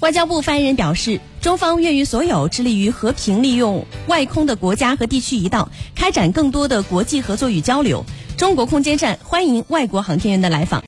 外交部发言人表示中方愿与所有致力于和平利用外空的国家和地区一道开展更多的国际合作与交流。中国空间站欢迎外国航天员的来访。